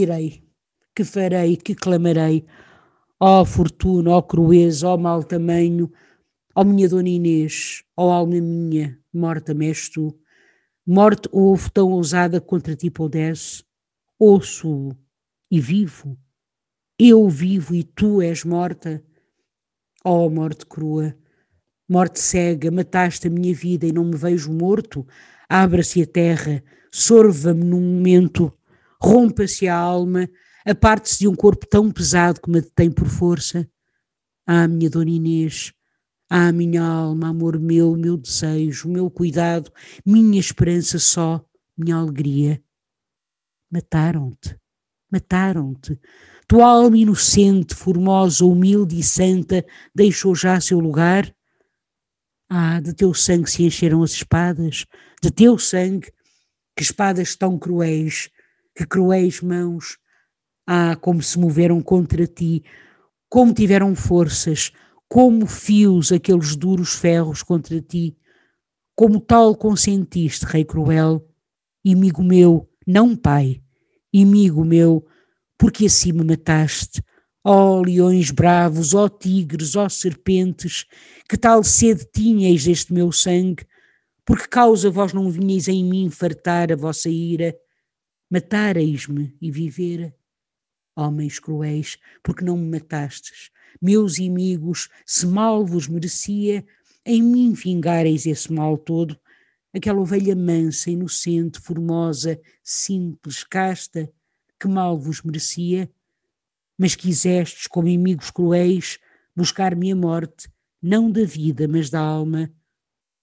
Direi, que farei, que clamarei, ó fortuna, ó crueza, ó mau tamanho, ó minha dona Inês, ó alma minha, morta-me és tu. Morte houve tão ousada contra ti pudesse, ouço e vivo. Eu vivo e tu és morta. Ó oh, morte crua, morte cega, mataste a minha vida e não me vejo morto. Abra-se a terra, sorva-me num momento, rompa-se a alma, aparte-se de um corpo tão pesado que me detém por força. Ah, minha dona Inês, ah, minha alma, amor meu, meu desejo, meu cuidado, minha esperança só, minha alegria. Mataram-te, mataram-te. Tua alma inocente, formosa, humilde e santa deixou já seu lugar? Ah, de teu sangue se encheram as espadas, de teu sangue, que espadas tão cruéis, que cruéis mãos. Ah, como se moveram contra ti, como tiveram forças, como fios aqueles duros ferros contra ti, como tal consentiste, rei cruel, amigo meu, não pai, amigo meu, porque assim me mataste, ó leões bravos, ó tigres, ó serpentes, que tal sede tinhais deste meu sangue, porque causa vós não vinhais em mim fartar a vossa ira, matareis-me e vivera. Homens cruéis, porque não me matastes, meus inimigos, se mal vos merecia, em mim vingareis esse mal todo, aquela ovelha mansa, inocente, formosa, simples, casta, que mal vos merecia, mas quisestes, como inimigos cruéis, buscar-me a morte, não da vida, mas da alma.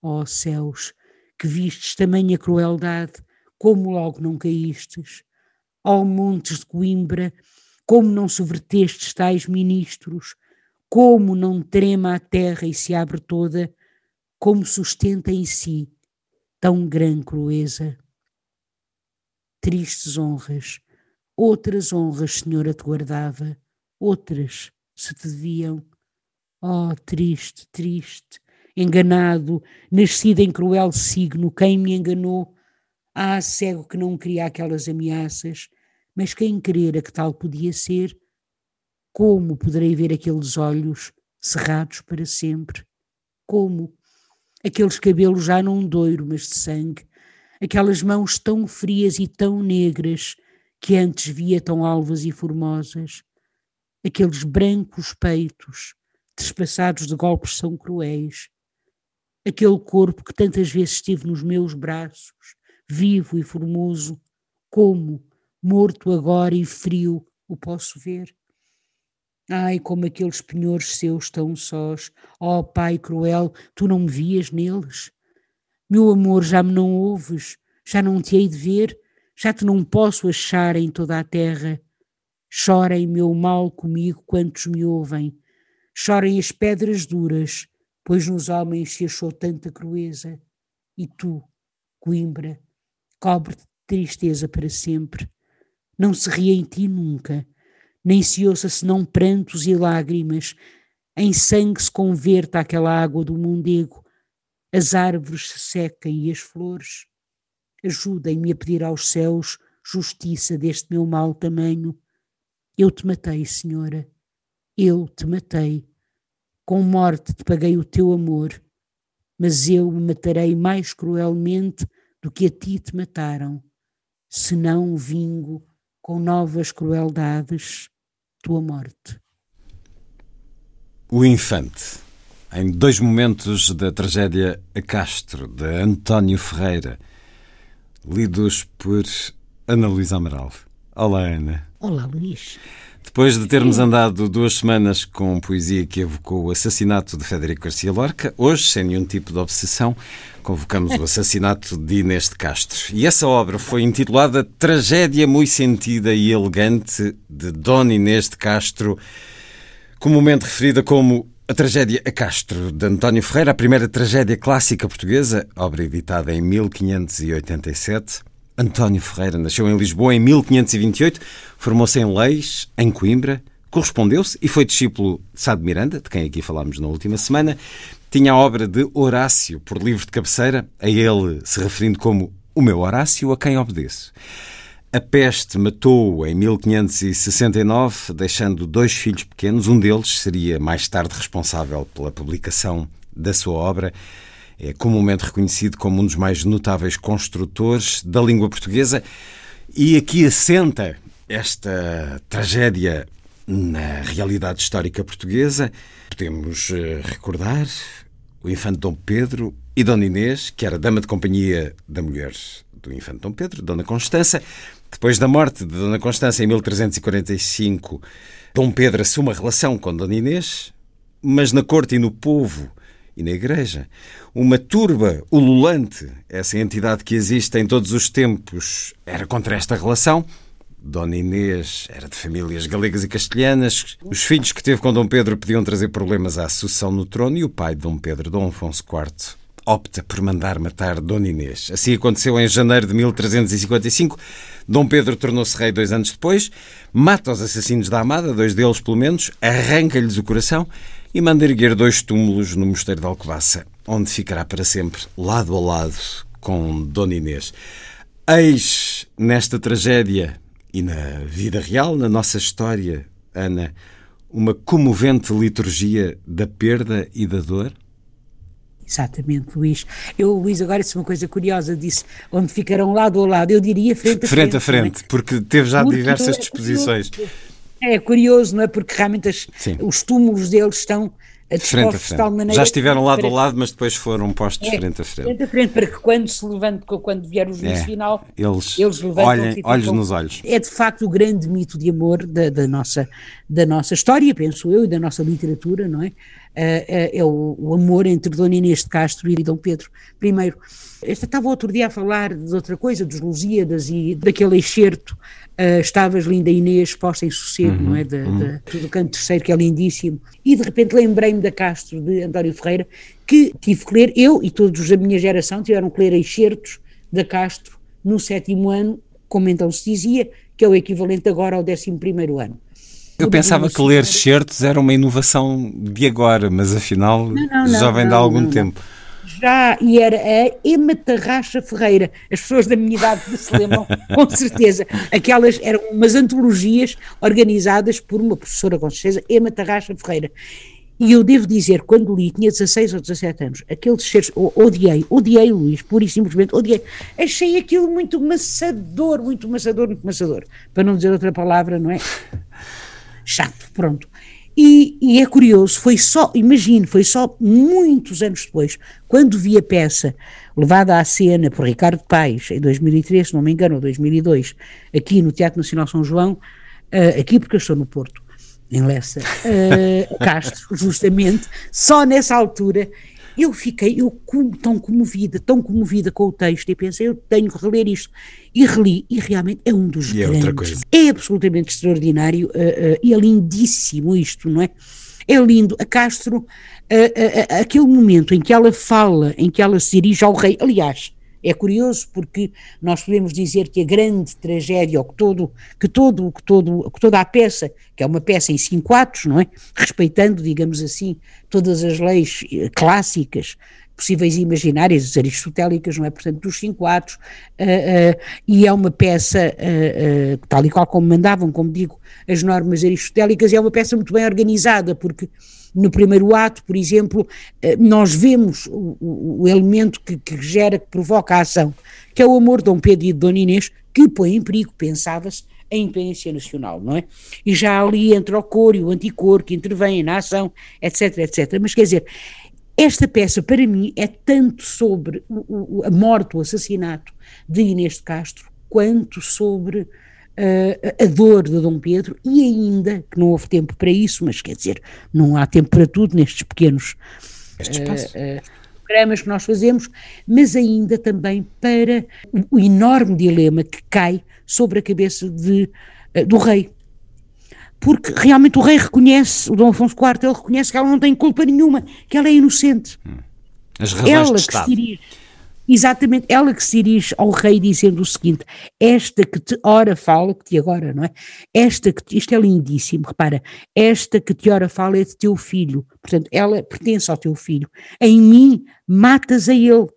Ó oh, céus, que vistes tamanha crueldade, como logo não caístes. Ó montes de Coimbra, como não subvertestes tais ministros, como não trema a terra e se abre toda, como sustenta em si tão grande crueza. Tristes honras, outras honras, Senhora, te guardava, outras se te deviam. Oh, triste, triste, enganado, nascido em cruel signo, quem me enganou? Ah, cego que não queria aquelas ameaças, mas quem crera que tal podia ser, como poderei ver aqueles olhos cerrados para sempre? Como? Aqueles cabelos já não doiro, mas de sangue, aquelas mãos tão frias e tão negras que antes via tão alvas e formosas, aqueles brancos peitos, despassados de golpes tão cruéis, aquele corpo que tantas vezes estive nos meus braços, vivo e formoso, como, morto agora e frio, o posso ver. Ai, como aqueles penhores seus tão sós, ó oh, Pai cruel, tu não me vias neles? Meu amor, já me não ouves, já não te hei de ver, já te não posso achar em toda a terra. Chorem meu mal comigo quantos me ouvem, chorem as pedras duras, pois nos homens se achou tanta crueza. E tu, Coimbra, cobre-te de tristeza para sempre não se ria em ti nunca, nem se ouça senão prantos e lágrimas, em sangue se converta aquela água do mundego, as árvores se secam e as flores. Ajudem-me a pedir aos céus justiça deste meu mau tamanho. Eu te matei, Senhora, eu te matei. Com morte te paguei o teu amor, mas eu me matarei mais cruelmente do que a ti te mataram, se não vingo com novas crueldades, tua morte. O Infante, em dois momentos da tragédia A Castro, de António Ferreira, lidos por Ana Luísa Amaral. Olá, Ana. Olá, Luís. Depois de termos andado duas semanas com poesia que evocou o assassinato de Federico Garcia Lorca, hoje, sem nenhum tipo de obsessão, convocamos o assassinato de Inês de Castro. E essa obra foi intitulada Tragédia Muito Sentida e Elegante de Dona Inês de Castro, comumente referida como a tragédia A Castro, de António Ferreira, a primeira tragédia clássica portuguesa, obra editada em 1587. António Ferreira nasceu em Lisboa em 1528, formou-se em Leis, em Coimbra, correspondeu-se e foi discípulo de Sá de Miranda, de quem aqui falámos na última semana. Tinha a obra de Horácio por livro de cabeceira, a ele se referindo como o meu Horácio, a quem obedeço. A peste matou-o em 1569, deixando dois filhos pequenos. Um deles seria mais tarde responsável pela publicação da sua obra. É comumente reconhecido como um dos mais notáveis construtores da língua portuguesa. E aqui assenta esta tragédia na realidade histórica portuguesa. Podemos eh, recordar o infante Dom Pedro e Dona Inês, que era dama de companhia da mulher do infante Dom Pedro, Dona Constança. Depois da morte de Dona Constança em 1345, Dom Pedro assume a relação com Dona Inês, mas na corte e no povo e na igreja. Uma turba ululante, essa entidade que existe em todos os tempos, era contra esta relação. Dona Inês era de famílias galegas e castelhanas. Os filhos que teve com Dom Pedro podiam trazer problemas à sucessão no trono e o pai de Dom Pedro, Dom Afonso IV, opta por mandar matar Dona Inês. Assim aconteceu em janeiro de 1355. Dom Pedro tornou-se rei dois anos depois, mata os assassinos da Amada, dois deles pelo menos, arranca-lhes o coração e manda erguer dois túmulos no mosteiro de Alcobaça, onde ficará para sempre lado a lado com Dona Inês. Eis nesta tragédia e na vida real, na nossa história, Ana, uma comovente liturgia da perda e da dor? Exatamente, Luís. Eu, Luís, agora disse uma coisa curiosa, disse onde ficarão lado a lado, eu diria frente a frente. Frente a frente, é? porque teve já porque diversas disposições. É curioso, não é? Porque realmente as, os túmulos deles estão frente a frente. Já estiveram lado a lado, mas depois foram postos é, frente a frente. Frente a frente, para que quando se levante, quando vier o juízo é, final, eles, eles olhem, olhos nos olhos. É de facto o grande mito de amor da, da, nossa, da nossa história, penso eu, e da nossa literatura, não é? É o, o, amor entre Dona Inês de Castro e Dom Pedro I. Estava outro dia a falar de outra coisa, dos Lusíadas e daquele excerto Uh, estavas linda Inês posta em sossego, uhum, não é? De, uhum. de, do canto terceiro, que é lindíssimo. E de repente lembrei-me da Castro, de António Ferreira, que tive que ler, eu e todos da minha geração tiveram que ler excertos da Castro no sétimo ano, como então se dizia, que é o equivalente agora ao décimo primeiro ano. Eu pensava que ler excertos era uma inovação de agora, mas afinal não, não, já vem de há algum tempo já, e era a Ema Tarraxa Ferreira. As pessoas da minha idade se lembram, com certeza. Aquelas eram umas antologias organizadas por uma professora, com certeza, Ema Tarraxa Ferreira. E eu devo dizer, quando li, tinha 16 ou 17 anos, aqueles seres, odiei, odiei Luís, pura e simplesmente odiei. Achei aquilo muito maçador, muito maçador, muito maçador. Para não dizer outra palavra, não é? Chato, pronto. E, e, é curioso, foi só, imagino, foi só muitos anos depois, quando vi a peça levada à cena por Ricardo Paes, em 2003, se não me engano, ou 2002, aqui no Teatro Nacional São João, uh, aqui porque eu estou no Porto, em Lessa, uh, Castro, justamente, só nessa altura eu fiquei eu tão comovida, tão comovida com o texto e pensei, eu tenho que reler isto. E reli, e realmente é um dos e é grandes. É, é absolutamente extraordinário uh, uh, e é lindíssimo isto, não é? É lindo. A Castro, uh, aquele momento em que ela fala, em que ela se dirige ao rei, aliás, é curioso porque nós podemos dizer que a grande tragédia, ou que todo, que todo, que todo, que toda a peça, que é uma peça em cinco atos, não é? Respeitando, digamos assim, todas as leis eh, clássicas, possíveis e imaginárias, aristotélicas, não é? Portanto, dos cinco atos, uh, uh, e é uma peça, uh, tal e qual como mandavam, como digo, as normas aristotélicas, é uma peça muito bem organizada, porque no primeiro ato, por exemplo, eh, nós vemos o, o, elemento que, que, gera, que provoca a ação, que é o amor de Dom Pedro e de Dona Inês, que põe em perigo, pensava-se, a independência nacional, não é? E já ali entra o cor e o anticor que intervém na ação, etc, etc. Mas quer dizer, esta peça, para mim, é tanto sobre o, o, a morte, o assassinato de Inês de Castro, quanto sobre a dor de Dom Pedro e ainda, que não houve tempo para isso, mas quer dizer, não há tempo para tudo nestes pequenos uh, programas que nós fazemos, mas ainda também para o enorme dilema que cai sobre a cabeça de, do rei. Porque realmente o rei reconhece, o Dom Afonso IV, ele reconhece que ela não tem culpa nenhuma, que ela é inocente. Hum. As razões ela de Estado. Se dirige, Exatamente, ela que se dirige ao rei dizendo o seguinte: esta que te ora fala, que te agora, não é? Esta que te, isto é lindíssimo, repara, esta que te ora fala é de teu filho, portanto, ela pertence ao teu filho. Em mim matas a ele.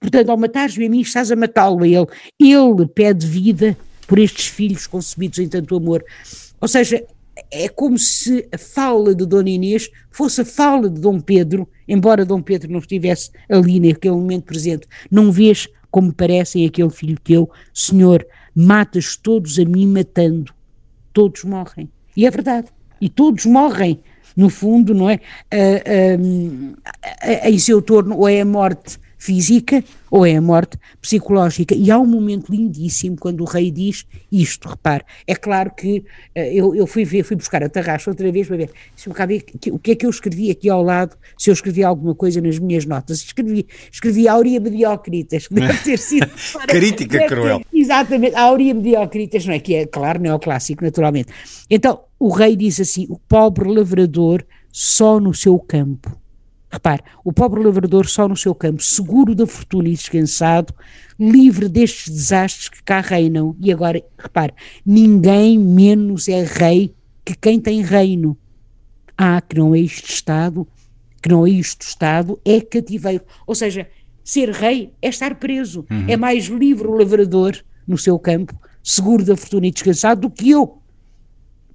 Portanto, ao matares-me a mim, estás a matá-lo a ele. Ele pede vida por estes filhos concebidos em tanto amor. Ou seja, é como se a fala de Dona Inês fosse a fala de Dom Pedro, embora Dom Pedro não estivesse ali naquele momento presente. Não vês como parecem aquele filho teu, Senhor, matas todos a mim matando. Todos morrem. E é verdade. E todos morrem. No fundo, não é? em seu torno, ou é a morte física ou é a morte psicológica. E há um momento lindíssimo quando o rei diz isto, repare, é claro que uh, eu, eu fui ver, fui buscar a tarraxa outra vez para ver, o que é que eu escrevi aqui ao lado, se eu escrevi alguma coisa nas minhas notas. Escrevi, escrevi Aurea Mediocritas, que deve ter sido... Crítica é cruel. Ter, exatamente, Aurea Mediocritas, não é? Que é, claro, neoclássico, naturalmente. Então, o rei diz assim, o pobre lavrador só no seu campo Repare, o pobre lavrador só no seu campo, seguro da fortuna e descansado, livre destes desastres que cá reinam. E agora, repare, ninguém menos é rei que quem tem reino. Ah, que não é isto Estado, que não é isto Estado, é cativeiro. Ou seja, ser rei é estar preso. Uhum. É mais livre o lavrador no seu campo, seguro da fortuna e descansado, do que eu,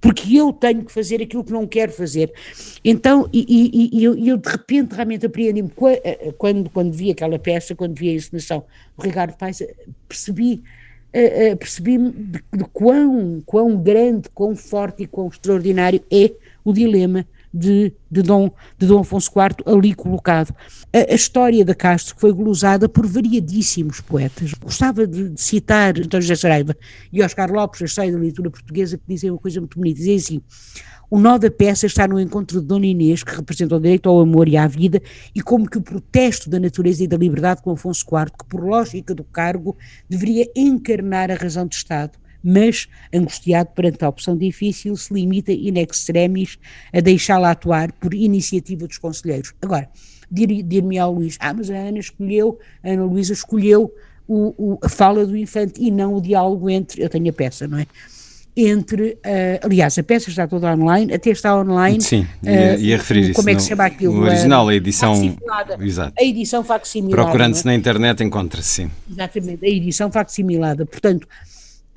porque eu tenho que fazer aquilo que não quero fazer. Então, e, e, e eu, eu, de repente realmente apreendi-me, eh, eh, quando, quando vi aquela peça, quando vi a encenação do Ricardo Paes, eh, percebi, uh, de, de quão, quão grande, quão forte e quão extraordinário é o dilema de, de, Dom, de Dom Afonso IV ali colocado. A, a, história da Castro foi glosada por variadíssimos poetas. Gostava de, de citar António José Saraiva e Oscar Lopes, a história da literatura portuguesa, que dizem uma coisa muito bonita. Dizem assim, o nó da peça está no encontro de Dona Inês, que representa o direito ao amor e à vida, e como que o protesto da natureza e da liberdade com Afonso IV, que por lógica do cargo deveria encarnar a razão de Estado, mas, angustiado perante a opção difícil, se limita in extremis a deixá-la atuar por iniciativa dos conselheiros. Agora, dir-me ao Luís, ah, mas a Ana escolheu, a Ana Luísa escolheu o, o, a fala do infante e não o diálogo entre, eu tenho a peça, não é? Entre, uh, aliás, a peça está toda online, até está online. Sim, ia, ia referir isso. Como é que se chama aquilo? O original, a edição. Exato. A edição facsimilada. Procurando-se é? na internet encontra-se, sim. Exatamente, a edição facsimilada. Portanto,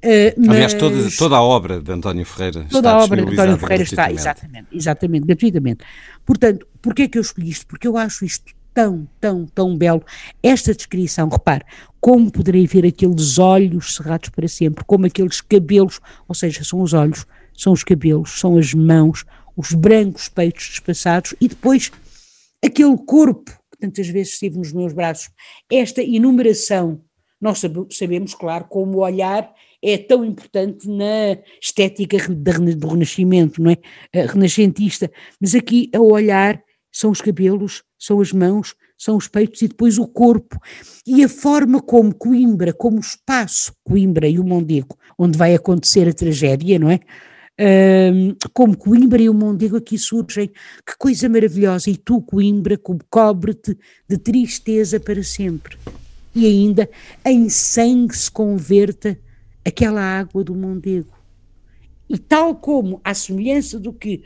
Uh, Aliás, toda, toda a obra de António Ferreira toda a obra de António Ferreira está, exatamente, exatamente, gratuitamente. Portanto, porquê é que eu escolhi isto? Porque eu acho isto tão, tão, tão belo. Esta descrição, repare, como poderei ver aqueles olhos cerrados para sempre, como aqueles cabelos, ou seja, são os olhos, são os cabelos, são as mãos, os brancos peitos despassados e depois aquele corpo que tantas vezes estive nos meus braços. Esta enumeração, nós sabemos, claro, como olhar é tão importante na estética do Renascimento, não é? Renascentista. Mas aqui, a olhar, são os cabelos, são as mãos, são os peitos e depois o corpo. E a forma como Coimbra, como o espaço Coimbra e o Mondego, onde vai acontecer a tragédia, não é? Um, como Coimbra e o Mondego aqui surgem, que coisa maravilhosa! E tu, Coimbra, cobre-te de tristeza para sempre. E ainda em sangue se converta aquela água do Mondego. E tal como, à semelhança do que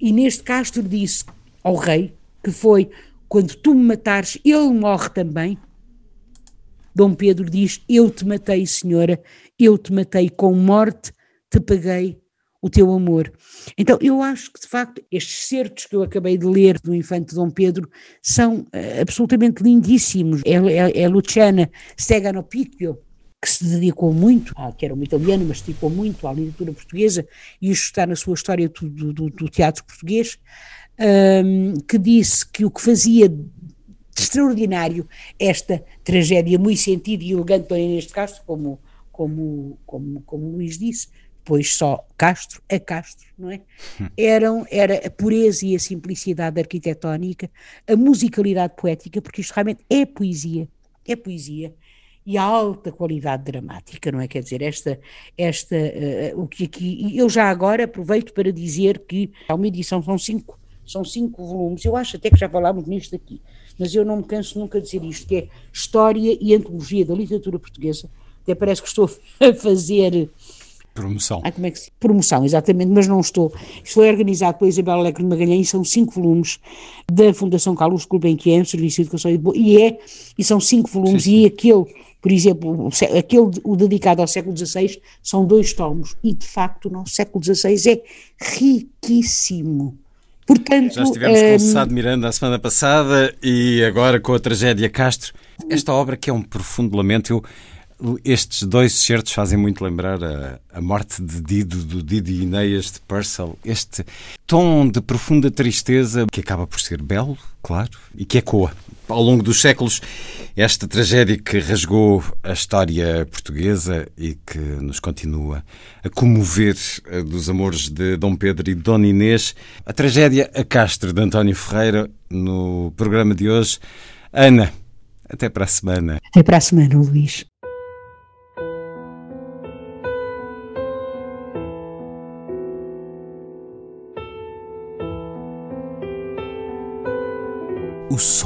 Inês de Castro disse ao rei, que foi, quando tu me matares, ele morre também, Dom Pedro diz, eu te matei, senhora, eu te matei com morte, te paguei o teu amor. Então, eu acho que, de facto, estes certos que eu acabei de ler do infante Dom Pedro são uh, absolutamente lindíssimos. É, é, é Luciana Steganopicchio, que se dedicou muito, que era uma italiana, mas se dedicou muito à literatura portuguesa, e isto está na sua história do, do, do teatro português, um, que disse que o que fazia de extraordinário esta tragédia muito sentida e elegante, neste caso, como, como, como, como Luís disse, depois só Castro a Castro, não é? Eram, era a pureza e a simplicidade arquitetónica, a musicalidade poética, porque isto realmente é poesia, é poesia, e a alta qualidade dramática, não é? Quer dizer, esta, esta, uh, o que aqui, eu já agora aproveito para dizer que há uma edição, são cinco, são cinco volumes, eu acho até que já falámos nisto aqui, mas eu não me canso nunca de dizer isto, que é História e Antologia da Literatura Portuguesa, até parece que estou a fazer Promoção. Ah, como é que se... Promoção, exatamente, mas não estou. Isto foi organizado pela Isabel Alegre de Magalhães, são cinco volumes da Fundação Carlos Gulbenkian, Serviço de Educação e, e é, e são cinco volumes, sim, sim. e aquele, por exemplo, aquele o dedicado ao século XVI são dois tomos, e de facto o nosso século XVI é riquíssimo. Portanto, Já estivemos um... com o Sá de Miranda a semana passada e agora com a tragédia Castro. Esta obra que é um profundo lamento, eu estes dois certos fazem muito lembrar a, a morte de Dido, do Didi Ineias de Purcell. Este tom de profunda tristeza que acaba por ser belo, claro, e que ecoa ao longo dos séculos esta tragédia que rasgou a história portuguesa e que nos continua a comover eh, dos amores de Dom Pedro e de Dona Inês. A tragédia A Castro de António Ferreira no programa de hoje. Ana, até para a semana. Até para a semana, Luís. o som